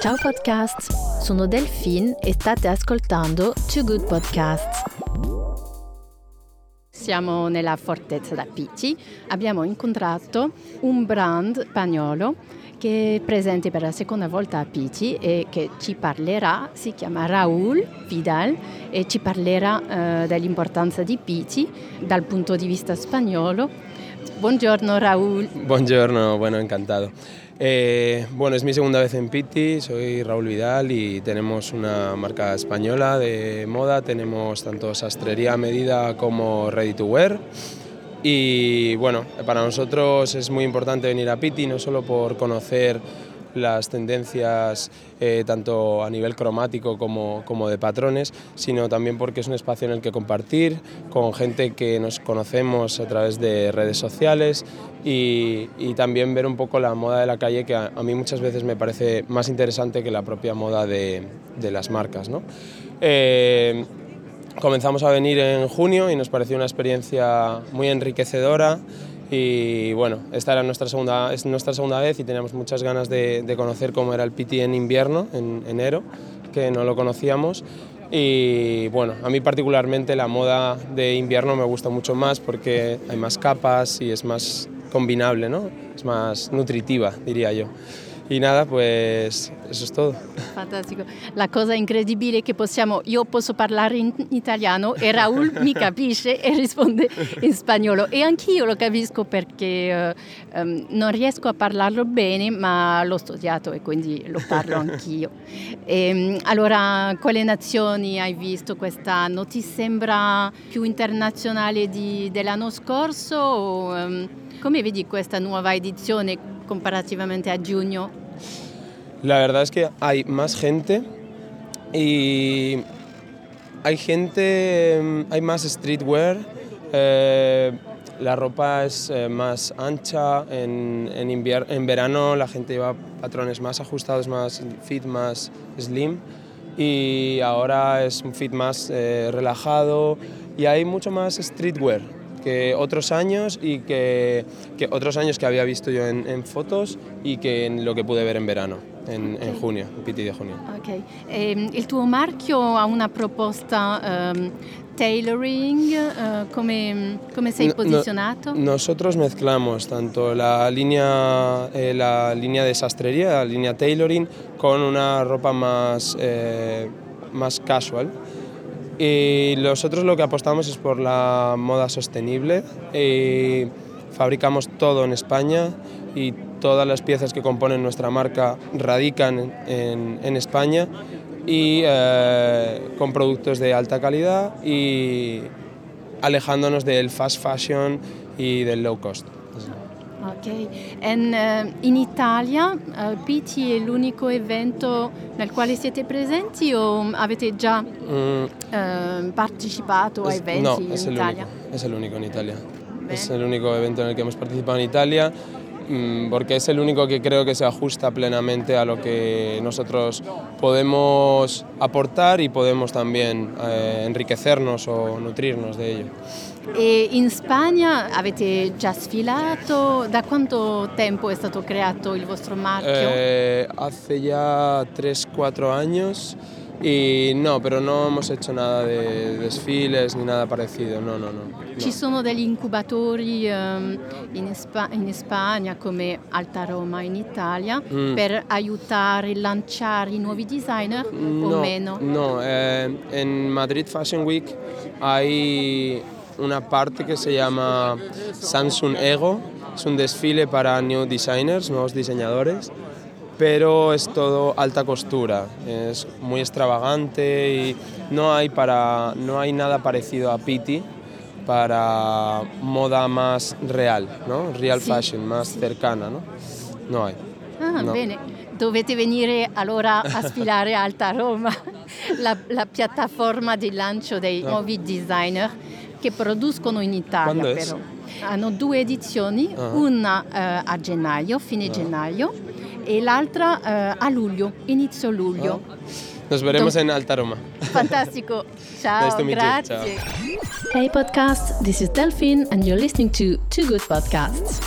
Ciao podcast, sono Delphine e state ascoltando Too Good Podcasts. Siamo nella fortezza da Pici, abbiamo incontrato un brand spagnolo che è presente per la seconda volta a Pici e che ci parlerà, si chiama Raúl Vidal e ci parlerà eh, dell'importanza di Pici dal punto di vista spagnolo. Buongiorno Raúl. Buongiorno, bueno, encantado. Eh, bueno, es mi segunda vez en Pitti, soy Raúl Vidal y tenemos una marca española de moda, tenemos tanto sastrería medida como ready to wear. Y bueno, para nosotros es muy importante venir a Pitti, no solo por conocer las tendencias eh, tanto a nivel cromático como, como, de patrones, sino también porque es un espacio en el que compartir con gente que nos conocemos a través de redes sociales y, también ver un poco la moda de la calle que a, a, mí muchas veces me parece más interesante que la propia moda de, de las marcas. ¿no? Eh, comenzamos a venir en junio y nos pareció una experiencia muy enriquecedora y bueno, esta era nuestra segunda, es nuestra segunda vez y teníamos muchas ganas de, conocer cómo era el Piti en invierno, en enero, que no lo conocíamos. Y bueno, a mí particularmente la moda de invierno me gusta mucho más porque hay más capas y es más combinable, ¿no? es más nutritiva, diría yo. Y nada, pues eso es todo. Fantastico. La cosa incredibile è che possiamo, io posso parlare in italiano e Raul mi capisce e risponde in spagnolo. E anch'io lo capisco perché um, non riesco a parlarlo bene, ma l'ho studiato e quindi lo parlo anch'io. E, allora, quali nazioni hai visto quest'anno? Ti sembra più internazionale di, dell'anno scorso? O, um, come vedi questa nuova edizione comparativamente a giugno? La verdad es que hay más gente y hay gente, hay más streetwear, eh, la ropa es eh, más ancha, en, en, en, verano la gente lleva patrones más ajustados, más fit, más slim y ahora es un fit más eh, relajado y hay mucho más streetwear que otros años y que, que, otros años que había visto yo en, en fotos y que en lo que pude ver en verano. En, okay. en, junio, in PT di junio. Ok. E, il tuo marchio ha una proposta um, tailoring, uh, come, come, sei posizionato? No, nosotros mezclamos tanto la línea, eh, la línea de sastrería, la línea tailoring, con una ropa más, eh, más casual. Y nosotros lo que apostamos es por la moda sostenible. Fabricamos todo en España y todas las piezas que componen nuestra marca radican en, en España y eh, con productos de alta calidad y alejándonos del fast fashion y del low cost. Ok, en, uh, in Italia uh, Pitti è l'unico evento nel quale siete presenti o avete già mm. uh, partecipato a eventi no, in Italia? Único, es el único en Italia. Beh. Es el único evento en el que hemos participado en Italia Mm, porque es el único que creo que se ajusta plenamente a lo que nosotros podemos aportar y podemos también eh, enriquecernos o nutrirnos de ello. E in Spagna avete già sfilato? Da quanto tempo è stato creato il vostro marchio? Eh, hace ya 3-4 años. Y no, pero no hemos hecho nada de desfiles ni nada parecido, no, no, no. no. Ci sono degli incubatori um, in, Sp in, Spagna come Alta Roma in Italia mm. per aiutare a lanciare i nuovi designer no, o meno? No, eh, en Madrid Fashion Week hay una parte que se llama Samsung Ego, es un desfile para new designers, nuevos diseñadores pero es todo alta costura, es muy extravagante y no hay, para, no hay nada parecido a Pitti para moda más real, ¿no? real sì. fashion, más cercana, ¿no? No hay. Ah, no. bene. Dovete venire allora a sfilare Alta Roma, la, la piattaforma di lancio dei no. nuovi designer che producono in Italia però. Hanno due edizioni, uh -huh. una uh, a gennaio, fine uh -huh. gennaio, e l'altra uh, a luglio, inizio luglio. Oh. Nos veremos Don... en Alta Roma. Fantastico. Ciao, grazie. Ciao. Hey podcast, this is Delphine and you're listening to Two Good Podcasts.